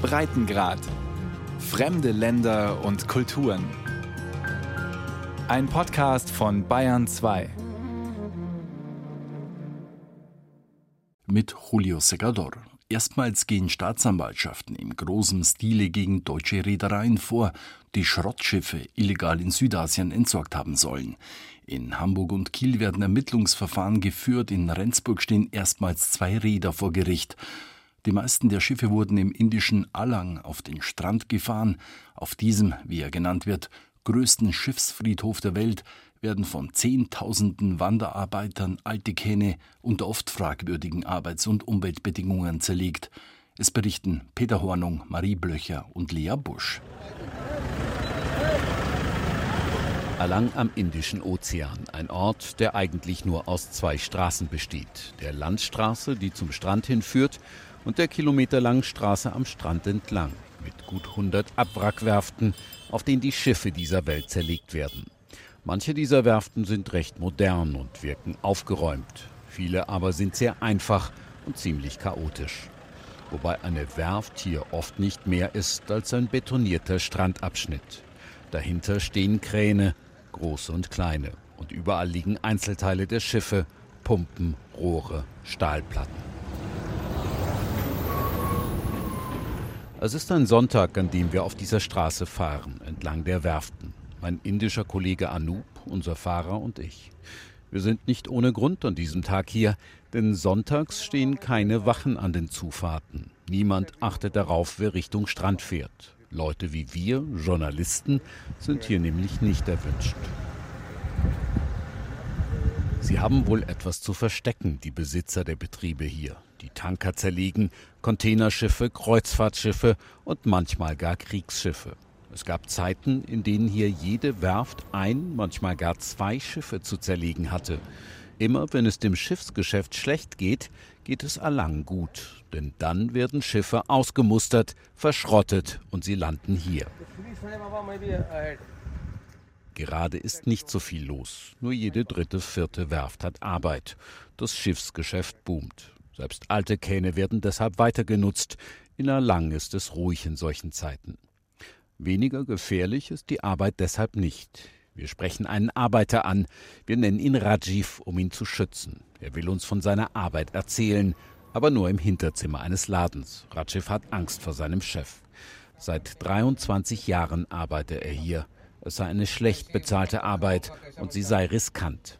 Breitengrad. Fremde Länder und Kulturen. Ein Podcast von Bayern 2. Mit Julio Segador. Erstmals gehen Staatsanwaltschaften im großen Stile gegen deutsche Reedereien vor, die Schrottschiffe illegal in Südasien entsorgt haben sollen. In Hamburg und Kiel werden Ermittlungsverfahren geführt, in Rendsburg stehen erstmals zwei Räder vor Gericht. Die meisten der Schiffe wurden im indischen Alang auf den Strand gefahren. Auf diesem, wie er genannt wird, größten Schiffsfriedhof der Welt werden von Zehntausenden Wanderarbeitern alte Kähne unter oft fragwürdigen Arbeits- und Umweltbedingungen zerlegt. Es berichten Peter Hornung, Marie Blöcher und Lea Busch. Alang am Indischen Ozean, ein Ort, der eigentlich nur aus zwei Straßen besteht. Der Landstraße, die zum Strand hinführt, und der kilometerlangen Straße am Strand entlang, mit gut 100 Abwrackwerften, auf denen die Schiffe dieser Welt zerlegt werden. Manche dieser Werften sind recht modern und wirken aufgeräumt. Viele aber sind sehr einfach und ziemlich chaotisch. Wobei eine Werft hier oft nicht mehr ist als ein betonierter Strandabschnitt. Dahinter stehen Kräne, große und kleine. Und überall liegen Einzelteile der Schiffe, Pumpen, Rohre, Stahlplatten. Es ist ein Sonntag, an dem wir auf dieser Straße fahren, entlang der Werften mein indischer Kollege Anup, unser Fahrer und ich. Wir sind nicht ohne Grund an diesem Tag hier, denn sonntags stehen keine Wachen an den Zufahrten. Niemand achtet darauf, wer Richtung Strand fährt. Leute wie wir, Journalisten, sind hier nämlich nicht erwünscht. Sie haben wohl etwas zu verstecken, die Besitzer der Betriebe hier. Die Tanker zerlegen, Containerschiffe, Kreuzfahrtschiffe und manchmal gar Kriegsschiffe. Es gab Zeiten, in denen hier jede Werft ein, manchmal gar zwei Schiffe zu zerlegen hatte. Immer wenn es dem Schiffsgeschäft schlecht geht, geht es allang gut, denn dann werden Schiffe ausgemustert, verschrottet und sie landen hier. Gerade ist nicht so viel los, nur jede dritte, vierte Werft hat Arbeit. Das Schiffsgeschäft boomt. Selbst alte Kähne werden deshalb weiter genutzt. In Erlang ist es ruhig in solchen Zeiten. Weniger gefährlich ist die Arbeit deshalb nicht. Wir sprechen einen Arbeiter an. Wir nennen ihn Rajiv, um ihn zu schützen. Er will uns von seiner Arbeit erzählen, aber nur im Hinterzimmer eines Ladens. Rajiv hat Angst vor seinem Chef. Seit 23 Jahren arbeitet er hier. Es sei eine schlecht bezahlte Arbeit und sie sei riskant.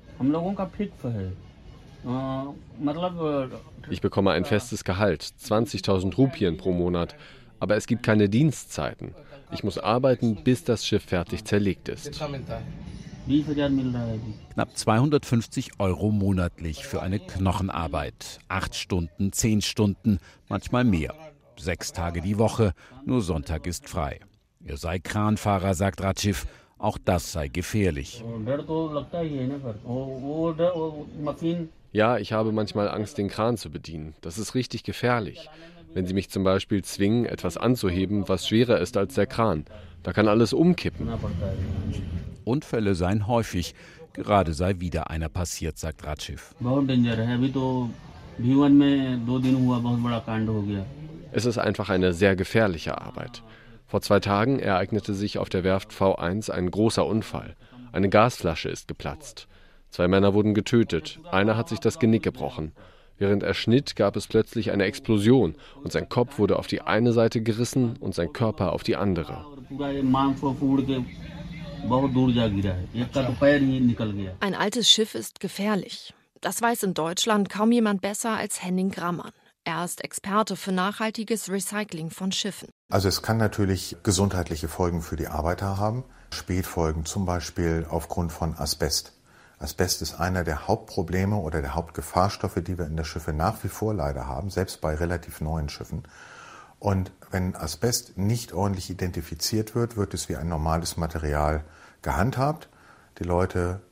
Ich bekomme ein festes Gehalt, 20.000 Rupien pro Monat, aber es gibt keine Dienstzeiten. Ich muss arbeiten, bis das Schiff fertig zerlegt ist. Knapp 250 Euro monatlich für eine Knochenarbeit. Acht Stunden, zehn Stunden, manchmal mehr. Sechs Tage die Woche, nur Sonntag ist frei. Er sei Kranfahrer, sagt Ratschiv. Auch das sei gefährlich. Ja, ich habe manchmal Angst, den Kran zu bedienen. Das ist richtig gefährlich. Wenn Sie mich zum Beispiel zwingen, etwas anzuheben, was schwerer ist als der Kran, da kann alles umkippen. Unfälle seien häufig. Gerade sei wieder einer passiert, sagt Ratschiv. Es ist einfach eine sehr gefährliche Arbeit. Vor zwei Tagen ereignete sich auf der Werft V1 ein großer Unfall. Eine Gasflasche ist geplatzt. Zwei Männer wurden getötet, einer hat sich das Genick gebrochen. Während er schnitt, gab es plötzlich eine Explosion und sein Kopf wurde auf die eine Seite gerissen und sein Körper auf die andere. Ein altes Schiff ist gefährlich. Das weiß in Deutschland kaum jemand besser als Henning Grammann. Er ist Experte für nachhaltiges Recycling von Schiffen. Also es kann natürlich gesundheitliche Folgen für die Arbeiter haben. Spätfolgen zum Beispiel aufgrund von Asbest. Asbest ist einer der Hauptprobleme oder der Hauptgefahrstoffe, die wir in der Schiffe nach wie vor leider haben, selbst bei relativ neuen Schiffen. Und wenn Asbest nicht ordentlich identifiziert wird, wird es wie ein normales Material gehandhabt. Die Leute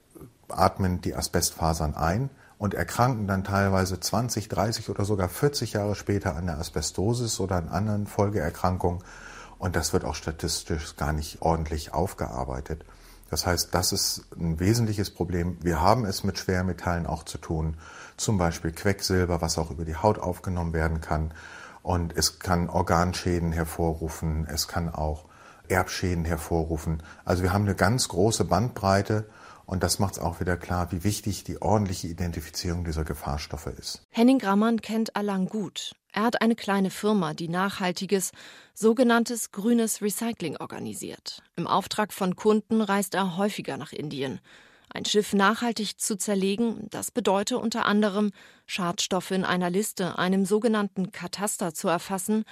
atmen die Asbestfasern ein und erkranken dann teilweise 20, 30 oder sogar 40 Jahre später an der Asbestosis oder an anderen Folgeerkrankungen. Und das wird auch statistisch gar nicht ordentlich aufgearbeitet. Das heißt, das ist ein wesentliches Problem. Wir haben es mit Schwermetallen auch zu tun, zum Beispiel Quecksilber, was auch über die Haut aufgenommen werden kann. Und es kann Organschäden hervorrufen, es kann auch Erbschäden hervorrufen. Also wir haben eine ganz große Bandbreite und das macht es auch wieder klar, wie wichtig die ordentliche Identifizierung dieser Gefahrstoffe ist. Henning Grammann kennt Alang gut. Er hat eine kleine Firma, die nachhaltiges, sogenanntes grünes Recycling organisiert. Im Auftrag von Kunden reist er häufiger nach Indien. Ein Schiff nachhaltig zu zerlegen, das bedeutet unter anderem, Schadstoffe in einer Liste, einem sogenannten Kataster zu erfassen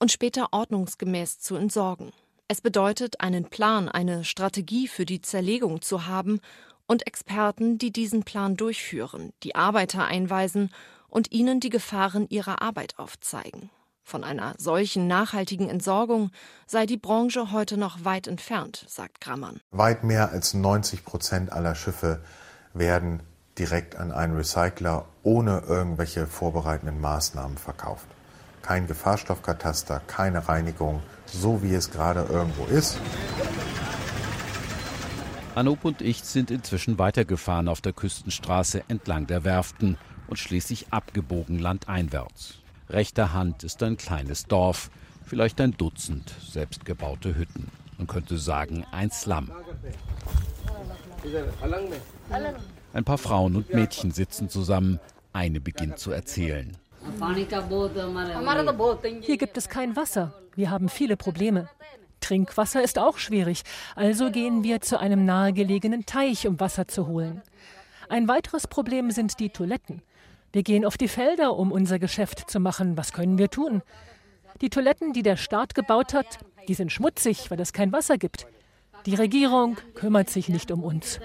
und später ordnungsgemäß zu entsorgen. Es bedeutet, einen Plan, eine Strategie für die Zerlegung zu haben und Experten, die diesen Plan durchführen, die Arbeiter einweisen und ihnen die Gefahren ihrer Arbeit aufzeigen. Von einer solchen nachhaltigen Entsorgung sei die Branche heute noch weit entfernt, sagt Grammann. Weit mehr als 90 Prozent aller Schiffe werden direkt an einen Recycler ohne irgendwelche vorbereitenden Maßnahmen verkauft. Kein Gefahrstoffkataster, keine Reinigung, so wie es gerade irgendwo ist. Anoop und ich sind inzwischen weitergefahren auf der Küstenstraße entlang der Werften und schließlich abgebogen landeinwärts. Rechter Hand ist ein kleines Dorf, vielleicht ein Dutzend selbstgebaute Hütten. Man könnte sagen, ein Slum. Ein paar Frauen und Mädchen sitzen zusammen. Eine beginnt zu erzählen. Hier gibt es kein Wasser. Wir haben viele Probleme. Trinkwasser ist auch schwierig, also gehen wir zu einem nahegelegenen Teich, um Wasser zu holen. Ein weiteres Problem sind die Toiletten. Wir gehen auf die Felder, um unser Geschäft zu machen. Was können wir tun? Die Toiletten, die der Staat gebaut hat, die sind schmutzig, weil es kein Wasser gibt. Die Regierung kümmert sich nicht um uns.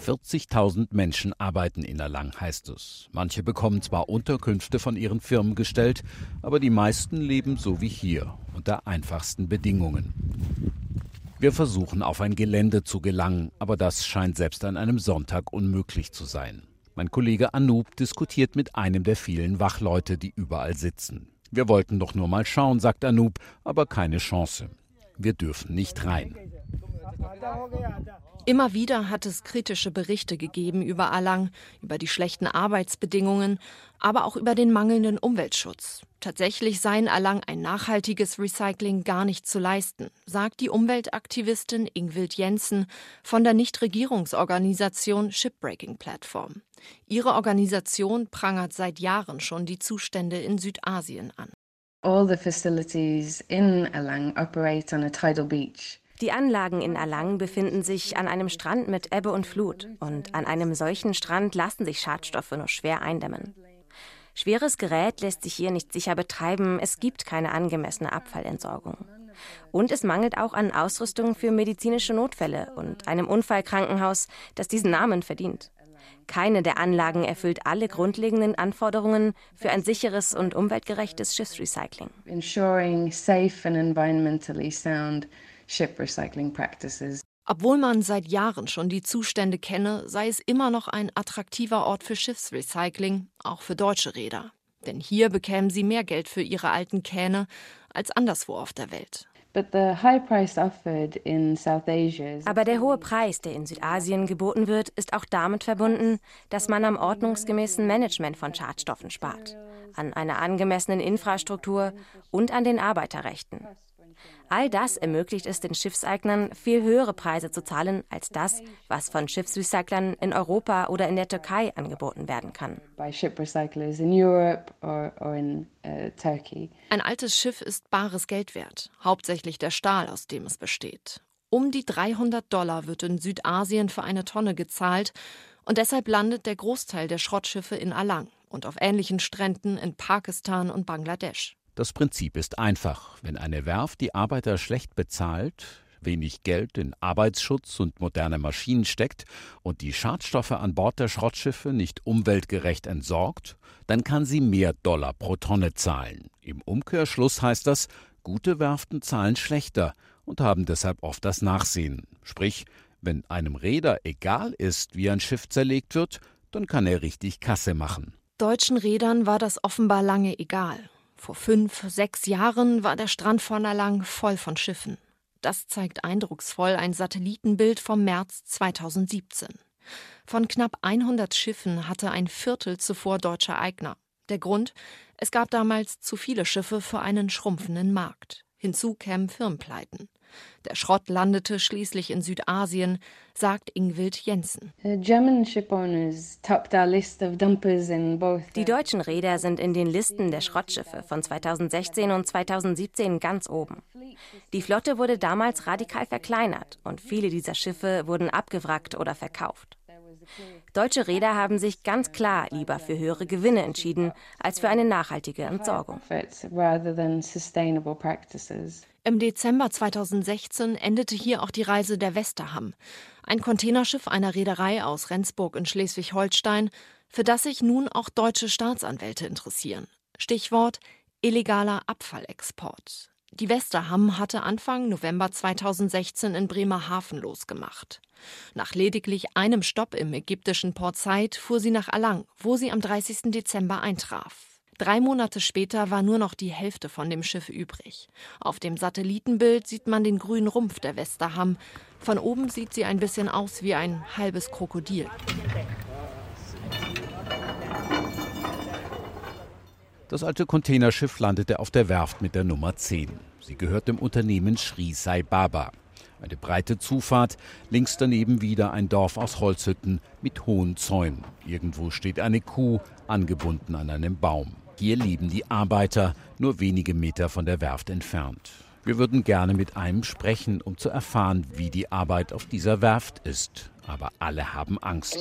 40.000 Menschen arbeiten in Erlang, heißt es. Manche bekommen zwar Unterkünfte von ihren Firmen gestellt, aber die meisten leben so wie hier, unter einfachsten Bedingungen. Wir versuchen auf ein Gelände zu gelangen, aber das scheint selbst an einem Sonntag unmöglich zu sein. Mein Kollege Anoop diskutiert mit einem der vielen Wachleute, die überall sitzen. Wir wollten doch nur mal schauen, sagt Anoop, aber keine Chance. Wir dürfen nicht rein. Immer wieder hat es kritische Berichte gegeben über Alang, über die schlechten Arbeitsbedingungen, aber auch über den mangelnden Umweltschutz. Tatsächlich sei in Alang ein nachhaltiges Recycling gar nicht zu leisten, sagt die Umweltaktivistin Ingwild Jensen von der Nichtregierungsorganisation Shipbreaking Platform. Ihre Organisation prangert seit Jahren schon die Zustände in Südasien an. All the facilities in Alang operate on a tidal beach. Die Anlagen in Alang befinden sich an einem Strand mit Ebbe und Flut und an einem solchen Strand lassen sich Schadstoffe nur schwer eindämmen. Schweres Gerät lässt sich hier nicht sicher betreiben, es gibt keine angemessene Abfallentsorgung. Und es mangelt auch an Ausrüstung für medizinische Notfälle und einem Unfallkrankenhaus, das diesen Namen verdient. Keine der Anlagen erfüllt alle grundlegenden Anforderungen für ein sicheres und umweltgerechtes Schiffsrecycling. Ensuring safe and environmentally sound ship recycling practices. Obwohl man seit Jahren schon die Zustände kenne, sei es immer noch ein attraktiver Ort für Schiffsrecycling, auch für deutsche Räder. Denn hier bekämen sie mehr Geld für ihre alten Kähne als anderswo auf der Welt. Aber der hohe Preis, der in Südasien geboten wird, ist auch damit verbunden, dass man am ordnungsgemäßen Management von Schadstoffen spart, an einer angemessenen Infrastruktur und an den Arbeiterrechten. All das ermöglicht es den Schiffseignern, viel höhere Preise zu zahlen als das, was von Schiffsrecyclern in Europa oder in der Türkei angeboten werden kann. Uh, Ein altes Schiff ist bares Geld wert, hauptsächlich der Stahl, aus dem es besteht. Um die 300 Dollar wird in Südasien für eine Tonne gezahlt und deshalb landet der Großteil der Schrottschiffe in Alang und auf ähnlichen Stränden in Pakistan und Bangladesch. Das Prinzip ist einfach. Wenn eine Werft die Arbeiter schlecht bezahlt, wenig Geld in Arbeitsschutz und moderne Maschinen steckt und die Schadstoffe an Bord der Schrottschiffe nicht umweltgerecht entsorgt, dann kann sie mehr Dollar pro Tonne zahlen. Im Umkehrschluss heißt das, gute Werften zahlen schlechter und haben deshalb oft das Nachsehen. Sprich, wenn einem Räder egal ist, wie ein Schiff zerlegt wird, dann kann er richtig Kasse machen. Deutschen Rädern war das offenbar lange egal. Vor fünf, sechs Jahren war der Strand von Erlang voll von Schiffen. Das zeigt eindrucksvoll ein Satellitenbild vom März 2017. Von knapp 100 Schiffen hatte ein Viertel zuvor deutscher Eigner. Der Grund? Es gab damals zu viele Schiffe für einen schrumpfenden Markt. Hinzu kämen Firmenpleiten. Der Schrott landete schließlich in Südasien, sagt Ingwild Jensen. Die deutschen Reeder sind in den Listen der Schrottschiffe von 2016 und 2017 ganz oben. Die Flotte wurde damals radikal verkleinert und viele dieser Schiffe wurden abgewrackt oder verkauft. Deutsche Reeder haben sich ganz klar lieber für höhere Gewinne entschieden als für eine nachhaltige Entsorgung. Im Dezember 2016 endete hier auch die Reise der Westerham, ein Containerschiff einer Reederei aus Rendsburg in Schleswig-Holstein, für das sich nun auch deutsche Staatsanwälte interessieren. Stichwort illegaler Abfallexport. Die Westerham hatte Anfang November 2016 in Bremerhaven losgemacht. Nach lediglich einem Stopp im ägyptischen Port Said fuhr sie nach Alang, wo sie am 30. Dezember eintraf. Drei Monate später war nur noch die Hälfte von dem Schiff übrig. Auf dem Satellitenbild sieht man den grünen Rumpf der Westerham. Von oben sieht sie ein bisschen aus wie ein halbes Krokodil. Das alte Containerschiff landete auf der Werft mit der Nummer 10. Sie gehört dem Unternehmen Sri Sai Baba. Eine breite Zufahrt, links daneben wieder ein Dorf aus Holzhütten mit hohen Zäunen. Irgendwo steht eine Kuh, angebunden an einem Baum. Hier leben die Arbeiter, nur wenige Meter von der Werft entfernt. Wir würden gerne mit einem sprechen, um zu erfahren, wie die Arbeit auf dieser Werft ist. Aber alle haben Angst.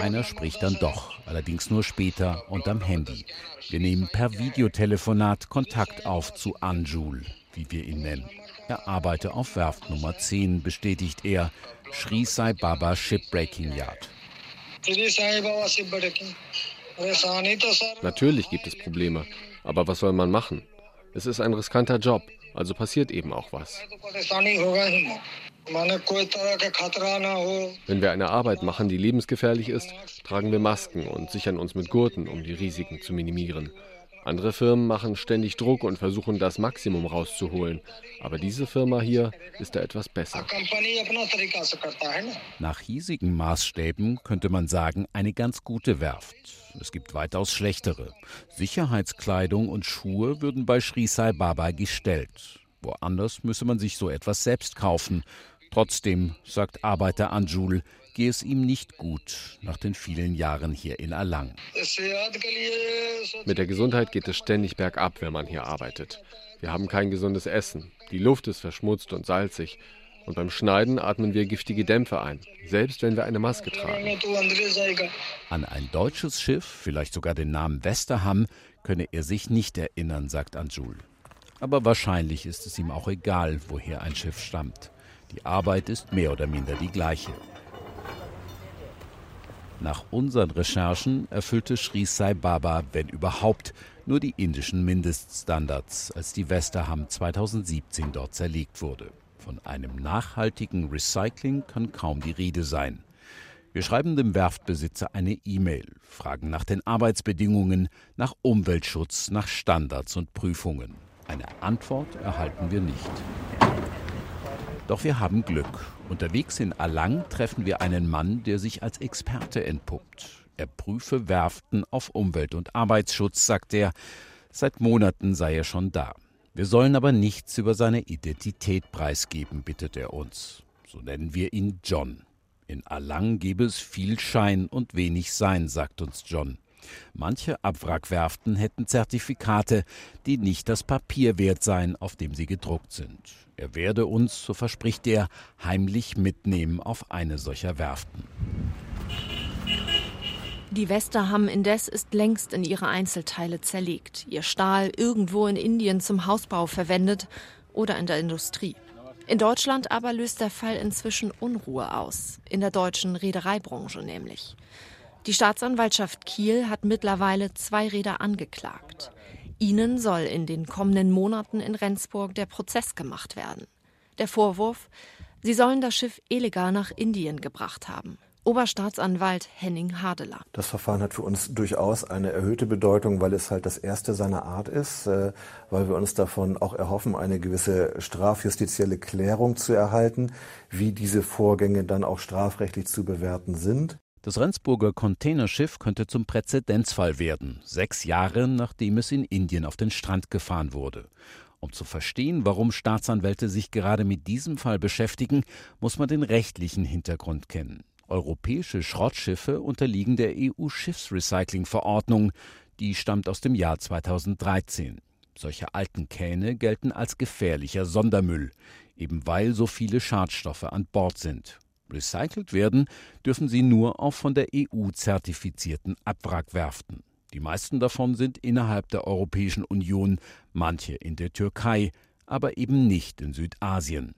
Einer spricht dann doch, allerdings nur später und am Handy. Wir nehmen per Videotelefonat Kontakt auf zu Anjul, wie wir ihn nennen. Er arbeite auf Werft Nummer 10, bestätigt er, Sri Sai Baba Shipbreaking Yard. Natürlich gibt es Probleme, aber was soll man machen? Es ist ein riskanter Job, also passiert eben auch was. Wenn wir eine Arbeit machen, die lebensgefährlich ist, tragen wir Masken und sichern uns mit Gurten, um die Risiken zu minimieren. Andere Firmen machen ständig Druck und versuchen das Maximum rauszuholen. Aber diese Firma hier ist da etwas besser. Nach hiesigen Maßstäben könnte man sagen, eine ganz gute Werft. Es gibt weitaus schlechtere. Sicherheitskleidung und Schuhe würden bei Sri Sai Baba gestellt. Woanders müsse man sich so etwas selbst kaufen. Trotzdem, sagt Arbeiter Anjul, gehe es ihm nicht gut nach den vielen Jahren hier in Alang. Mit der Gesundheit geht es ständig bergab, wenn man hier arbeitet. Wir haben kein gesundes Essen. Die Luft ist verschmutzt und salzig. Und beim Schneiden atmen wir giftige Dämpfe ein, selbst wenn wir eine Maske tragen. An ein deutsches Schiff, vielleicht sogar den Namen Westerham, könne er sich nicht erinnern, sagt Anjul. Aber wahrscheinlich ist es ihm auch egal, woher ein Schiff stammt. Die Arbeit ist mehr oder minder die gleiche. Nach unseren Recherchen erfüllte Sri Sai Baba, wenn überhaupt, nur die indischen Mindeststandards, als die Westerham 2017 dort zerlegt wurde. Von einem nachhaltigen Recycling kann kaum die Rede sein. Wir schreiben dem Werftbesitzer eine E-Mail, fragen nach den Arbeitsbedingungen, nach Umweltschutz, nach Standards und Prüfungen. Eine Antwort erhalten wir nicht. Doch wir haben Glück. Unterwegs in Alang treffen wir einen Mann, der sich als Experte entpuppt. Er prüfe Werften auf Umwelt- und Arbeitsschutz, sagt er. Seit Monaten sei er schon da. Wir sollen aber nichts über seine Identität preisgeben, bittet er uns. So nennen wir ihn John. In Alang gebe es viel Schein und wenig Sein, sagt uns John. Manche Abwrackwerften hätten Zertifikate, die nicht das Papier wert seien, auf dem sie gedruckt sind. Er werde uns, so verspricht er, heimlich mitnehmen auf eine solcher Werften. Die Westerham indes ist längst in ihre Einzelteile zerlegt, ihr Stahl irgendwo in Indien zum Hausbau verwendet oder in der Industrie. In Deutschland aber löst der Fall inzwischen Unruhe aus, in der deutschen Reedereibranche nämlich. Die Staatsanwaltschaft Kiel hat mittlerweile zwei Räder angeklagt. Ihnen soll in den kommenden Monaten in Rendsburg der Prozess gemacht werden. Der Vorwurf, sie sollen das Schiff illegal nach Indien gebracht haben. Oberstaatsanwalt Henning Hadeler. Das Verfahren hat für uns durchaus eine erhöhte Bedeutung, weil es halt das erste seiner Art ist, äh, weil wir uns davon auch erhoffen, eine gewisse strafjustizielle Klärung zu erhalten, wie diese Vorgänge dann auch strafrechtlich zu bewerten sind. Das Rendsburger Containerschiff könnte zum Präzedenzfall werden, sechs Jahre nachdem es in Indien auf den Strand gefahren wurde. Um zu verstehen, warum Staatsanwälte sich gerade mit diesem Fall beschäftigen, muss man den rechtlichen Hintergrund kennen. Europäische Schrottschiffe unterliegen der EU-Schiffsrecycling-Verordnung, die stammt aus dem Jahr 2013. Solche alten Kähne gelten als gefährlicher Sondermüll, eben weil so viele Schadstoffe an Bord sind. Recycelt werden dürfen sie nur auf von der EU zertifizierten Abwrackwerften. Die meisten davon sind innerhalb der Europäischen Union, manche in der Türkei, aber eben nicht in Südasien.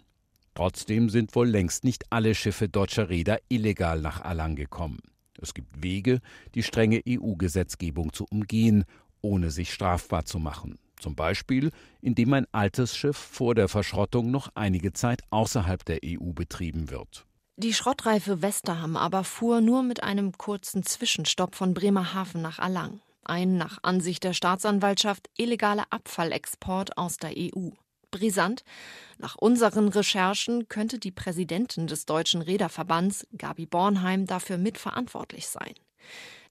Trotzdem sind wohl längst nicht alle Schiffe deutscher Reeder illegal nach Alang gekommen. Es gibt Wege, die strenge EU-Gesetzgebung zu umgehen, ohne sich strafbar zu machen. Zum Beispiel, indem ein altes Schiff vor der Verschrottung noch einige Zeit außerhalb der EU betrieben wird. Die Schrottreife Westerham aber fuhr nur mit einem kurzen Zwischenstopp von Bremerhaven nach Alang. Ein nach Ansicht der Staatsanwaltschaft illegaler Abfallexport aus der EU. Brisant. Nach unseren Recherchen könnte die Präsidentin des Deutschen Reederverbands, Gabi Bornheim, dafür mitverantwortlich sein.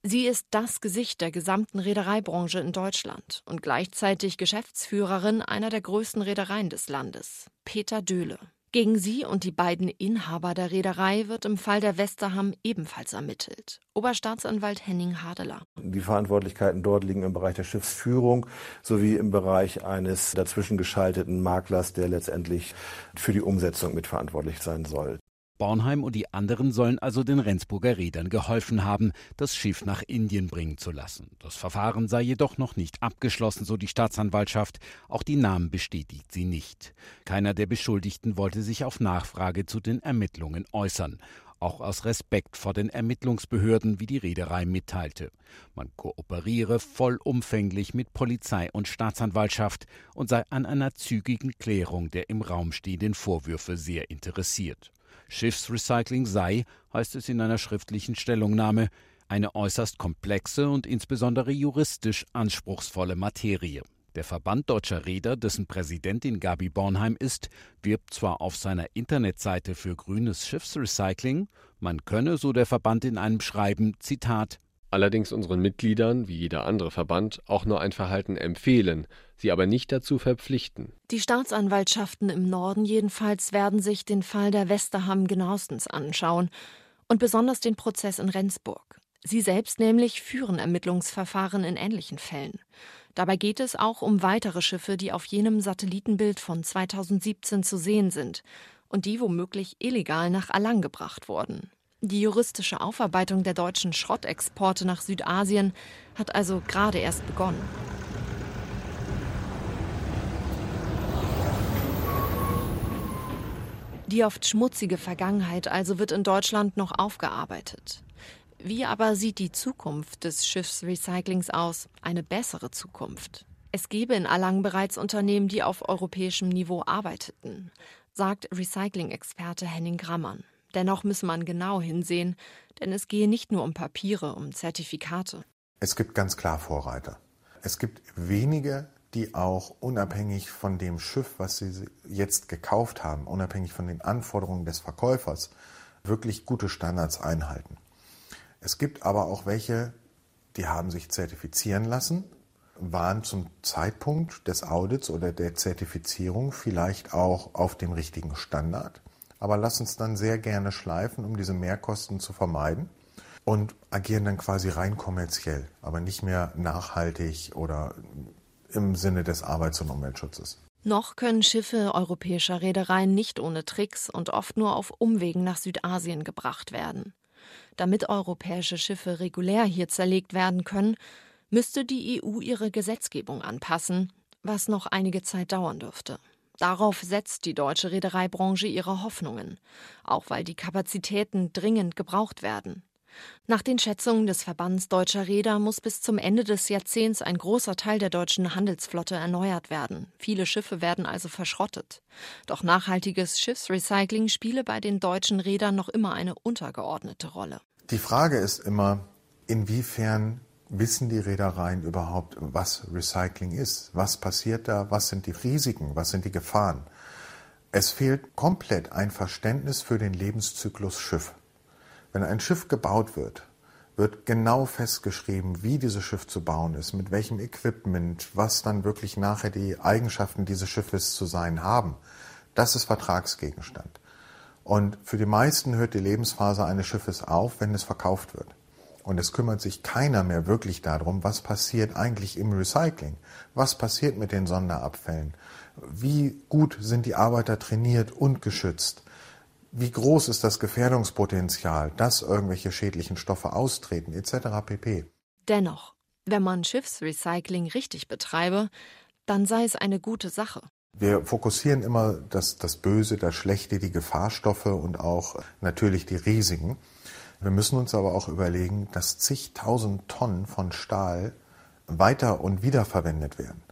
Sie ist das Gesicht der gesamten Reedereibranche in Deutschland und gleichzeitig Geschäftsführerin einer der größten Reedereien des Landes, Peter Döhle. Gegen sie und die beiden Inhaber der Reederei wird im Fall der Westerham ebenfalls ermittelt. Oberstaatsanwalt Henning Hadeler. Die Verantwortlichkeiten dort liegen im Bereich der Schiffsführung sowie im Bereich eines dazwischen geschalteten Maklers, der letztendlich für die Umsetzung mitverantwortlich sein soll. Bornheim und die anderen sollen also den Rendsburger Rädern geholfen haben, das Schiff nach Indien bringen zu lassen. Das Verfahren sei jedoch noch nicht abgeschlossen, so die Staatsanwaltschaft. Auch die Namen bestätigt sie nicht. Keiner der Beschuldigten wollte sich auf Nachfrage zu den Ermittlungen äußern auch aus Respekt vor den Ermittlungsbehörden, wie die Reederei mitteilte. Man kooperiere vollumfänglich mit Polizei und Staatsanwaltschaft und sei an einer zügigen Klärung der im Raum stehenden Vorwürfe sehr interessiert. Schiffsrecycling sei, heißt es in einer schriftlichen Stellungnahme, eine äußerst komplexe und insbesondere juristisch anspruchsvolle Materie. Der Verband deutscher Räder, dessen Präsidentin Gabi Bornheim ist, wirbt zwar auf seiner Internetseite für grünes Schiffsrecycling, man könne, so der Verband in einem Schreiben, Zitat, allerdings unseren Mitgliedern, wie jeder andere Verband, auch nur ein Verhalten empfehlen, sie aber nicht dazu verpflichten. Die Staatsanwaltschaften im Norden jedenfalls werden sich den Fall der Westerham genauestens anschauen und besonders den Prozess in Rendsburg. Sie selbst nämlich führen Ermittlungsverfahren in ähnlichen Fällen. Dabei geht es auch um weitere Schiffe, die auf jenem Satellitenbild von 2017 zu sehen sind und die womöglich illegal nach Alang gebracht wurden. Die juristische Aufarbeitung der deutschen Schrottexporte nach Südasien hat also gerade erst begonnen. Die oft schmutzige Vergangenheit also wird in Deutschland noch aufgearbeitet. Wie aber sieht die Zukunft des Schiffsrecyclings aus? Eine bessere Zukunft. Es gebe in Allang bereits Unternehmen, die auf europäischem Niveau arbeiteten, sagt Recycling-Experte Henning Grammern. Dennoch müsse man genau hinsehen, denn es gehe nicht nur um Papiere, um Zertifikate. Es gibt ganz klar Vorreiter. Es gibt wenige, die auch unabhängig von dem Schiff, was sie jetzt gekauft haben, unabhängig von den Anforderungen des Verkäufers, wirklich gute Standards einhalten. Es gibt aber auch welche, die haben sich zertifizieren lassen, waren zum Zeitpunkt des Audits oder der Zertifizierung vielleicht auch auf dem richtigen Standard aber lassen es dann sehr gerne schleifen, um diese Mehrkosten zu vermeiden und agieren dann quasi rein kommerziell, aber nicht mehr nachhaltig oder im Sinne des Arbeits- und Umweltschutzes. Noch können Schiffe europäischer Reedereien nicht ohne Tricks und oft nur auf Umwegen nach Südasien gebracht werden. Damit europäische Schiffe regulär hier zerlegt werden können, müsste die EU ihre Gesetzgebung anpassen, was noch einige Zeit dauern dürfte. Darauf setzt die deutsche Reedereibranche ihre Hoffnungen, auch weil die Kapazitäten dringend gebraucht werden. Nach den Schätzungen des Verbands deutscher Reeder muss bis zum Ende des Jahrzehnts ein großer Teil der deutschen Handelsflotte erneuert werden. Viele Schiffe werden also verschrottet. Doch nachhaltiges Schiffsrecycling spiele bei den deutschen Rädern noch immer eine untergeordnete Rolle. Die Frage ist immer, inwiefern wissen die Reedereien überhaupt, was Recycling ist? Was passiert da? Was sind die Risiken? Was sind die Gefahren? Es fehlt komplett ein Verständnis für den Lebenszyklus Schiff. Wenn ein Schiff gebaut wird, wird genau festgeschrieben, wie dieses Schiff zu bauen ist, mit welchem Equipment, was dann wirklich nachher die Eigenschaften dieses Schiffes zu sein haben. Das ist Vertragsgegenstand. Und für die meisten hört die Lebensphase eines Schiffes auf, wenn es verkauft wird. Und es kümmert sich keiner mehr wirklich darum, was passiert eigentlich im Recycling. Was passiert mit den Sonderabfällen? Wie gut sind die Arbeiter trainiert und geschützt? Wie groß ist das Gefährdungspotenzial, dass irgendwelche schädlichen Stoffe austreten, etc. pp. Dennoch, wenn man Schiffsrecycling richtig betreibe, dann sei es eine gute Sache. Wir fokussieren immer das, das Böse, das Schlechte, die Gefahrstoffe und auch natürlich die Risiken. Wir müssen uns aber auch überlegen, dass zigtausend Tonnen von Stahl weiter und wiederverwendet werden.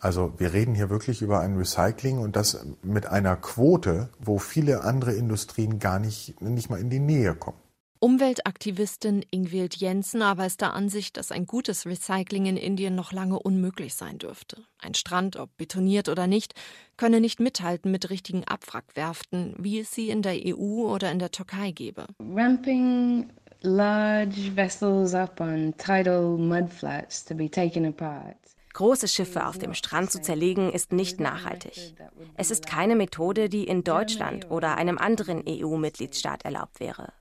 Also wir reden hier wirklich über ein Recycling und das mit einer Quote, wo viele andere Industrien gar nicht, nicht mal in die Nähe kommen. Umweltaktivistin Ingvild Jensen aber ist der Ansicht, dass ein gutes Recycling in Indien noch lange unmöglich sein dürfte. Ein Strand, ob betoniert oder nicht, könne nicht mithalten mit richtigen Abwrackwerften, wie es sie in der EU oder in der Türkei gäbe. Ramping large vessels up on tidal mudflats to be taken apart. Große Schiffe auf dem Strand zu zerlegen, ist nicht nachhaltig. Es ist keine Methode, die in Deutschland oder einem anderen EU-Mitgliedsstaat erlaubt wäre.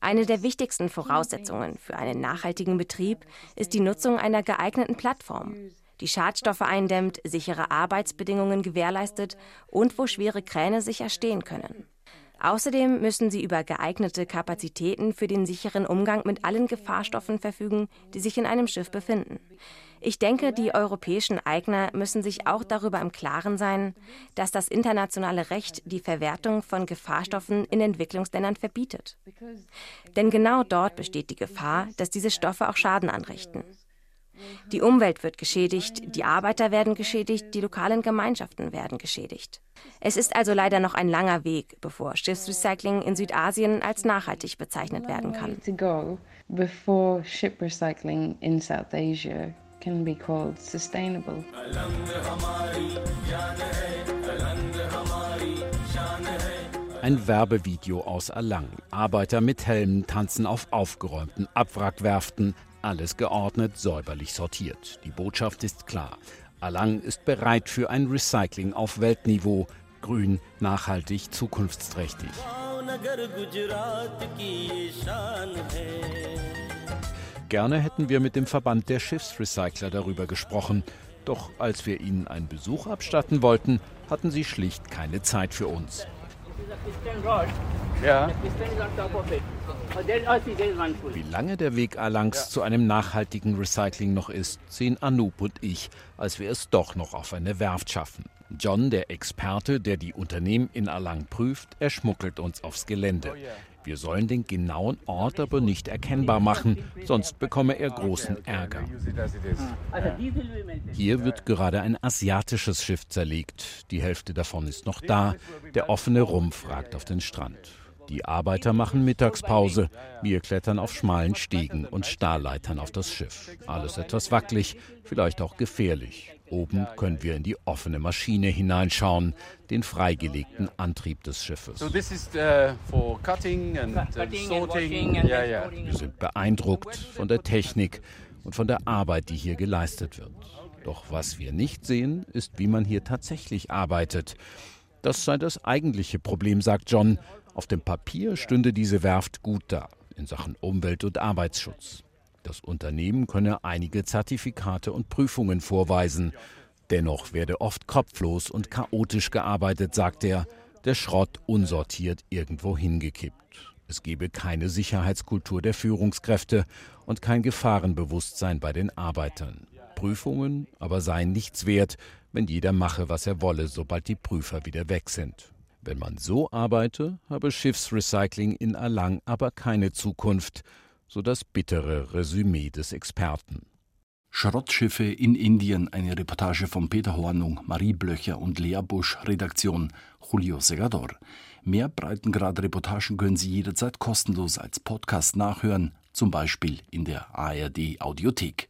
Eine der wichtigsten Voraussetzungen für einen nachhaltigen Betrieb ist die Nutzung einer geeigneten Plattform, die Schadstoffe eindämmt, sichere Arbeitsbedingungen gewährleistet und wo schwere Kräne sicher stehen können. Außerdem müssen sie über geeignete Kapazitäten für den sicheren Umgang mit allen Gefahrstoffen verfügen, die sich in einem Schiff befinden. Ich denke, die europäischen Eigner müssen sich auch darüber im Klaren sein, dass das internationale Recht die Verwertung von Gefahrstoffen in Entwicklungsländern verbietet. Denn genau dort besteht die Gefahr, dass diese Stoffe auch Schaden anrichten. Die Umwelt wird geschädigt, die Arbeiter werden geschädigt, die lokalen Gemeinschaften werden geschädigt. Es ist also leider noch ein langer Weg, bevor Schiffsrecycling in Südasien als nachhaltig bezeichnet werden kann. Ein Werbevideo aus Alang. Arbeiter mit Helmen tanzen auf aufgeräumten Abwrackwerften. Alles geordnet, säuberlich sortiert. Die Botschaft ist klar. Alang ist bereit für ein Recycling auf Weltniveau. Grün, nachhaltig, zukunftsträchtig. Gerne hätten wir mit dem Verband der Schiffsrecycler darüber gesprochen. Doch als wir ihnen einen Besuch abstatten wollten, hatten sie schlicht keine Zeit für uns. Ja. Wie lange der Weg Alangs zu einem nachhaltigen Recycling noch ist, sehen Anoop und ich, als wir es doch noch auf eine Werft schaffen. John, der Experte, der die Unternehmen in Alang prüft, er schmuggelt uns aufs Gelände. Wir sollen den genauen Ort aber nicht erkennbar machen, sonst bekomme er großen Ärger. Hier wird gerade ein asiatisches Schiff zerlegt. Die Hälfte davon ist noch da. Der offene Rumpf ragt auf den Strand. Die Arbeiter machen Mittagspause. Wir klettern auf schmalen Stegen und Stahlleitern auf das Schiff. Alles etwas wackelig, vielleicht auch gefährlich. Oben können wir in die offene Maschine hineinschauen, den freigelegten Antrieb des Schiffes. Wir sind beeindruckt von der Technik und von der Arbeit, die hier geleistet wird. Doch was wir nicht sehen, ist, wie man hier tatsächlich arbeitet. Das sei das eigentliche Problem, sagt John. Auf dem Papier stünde diese Werft gut da in Sachen Umwelt- und Arbeitsschutz. Das Unternehmen könne einige Zertifikate und Prüfungen vorweisen. Dennoch werde oft kopflos und chaotisch gearbeitet, sagt er, der Schrott unsortiert irgendwo hingekippt. Es gebe keine Sicherheitskultur der Führungskräfte und kein Gefahrenbewusstsein bei den Arbeitern. Prüfungen aber seien nichts wert, wenn jeder mache, was er wolle, sobald die Prüfer wieder weg sind. Wenn man so arbeite, habe Schiffsrecycling in Erlang aber keine Zukunft, so das bittere Resümee des Experten. Schrottschiffe in Indien, eine Reportage von Peter Hornung, Marie Blöcher und Lea Busch, Redaktion Julio Segador. Mehr Breitengrad-Reportagen können Sie jederzeit kostenlos als Podcast nachhören, zum Beispiel in der ARD Audiothek.